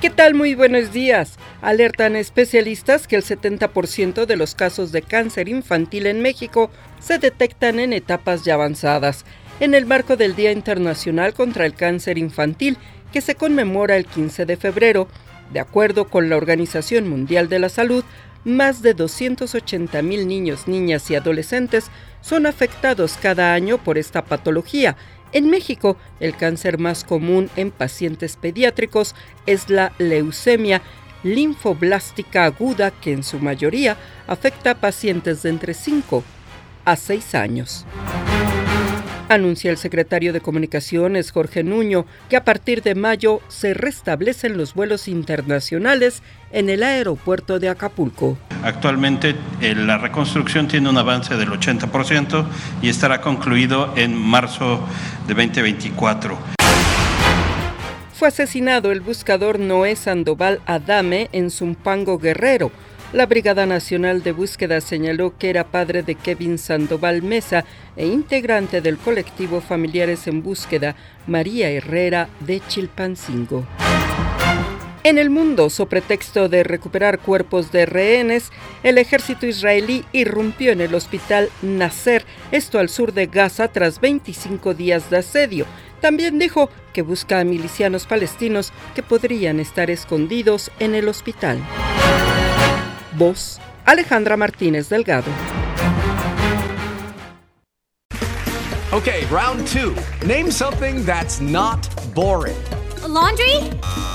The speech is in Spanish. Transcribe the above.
¿Qué tal? Muy buenos días. Alertan especialistas que el 70% de los casos de cáncer infantil en México se detectan en etapas ya avanzadas. En el marco del Día Internacional contra el Cáncer Infantil, que se conmemora el 15 de febrero, de acuerdo con la Organización Mundial de la Salud, más de 280 mil niños, niñas y adolescentes son afectados cada año por esta patología en México, el cáncer más común en pacientes pediátricos es la leucemia linfoblástica aguda que en su mayoría afecta a pacientes de entre 5 a 6 años. Anuncia el secretario de Comunicaciones, Jorge Nuño, que a partir de mayo se restablecen los vuelos internacionales en el aeropuerto de Acapulco. Actualmente eh, la reconstrucción tiene un avance del 80% y estará concluido en marzo de 2024. Fue asesinado el buscador Noé Sandoval Adame en Zumpango Guerrero la Brigada Nacional de Búsqueda señaló que era padre de Kevin Sandoval Mesa e integrante del colectivo Familiares en Búsqueda María Herrera de Chilpancingo. En el mundo, sobre pretexto de recuperar cuerpos de rehenes, el ejército israelí irrumpió en el hospital Nasser, esto al sur de Gaza, tras 25 días de asedio. También dijo que busca a milicianos palestinos que podrían estar escondidos en el hospital. Voz Alejandra Martínez Delgado. Okay, round two. Name something that's not boring. A laundry?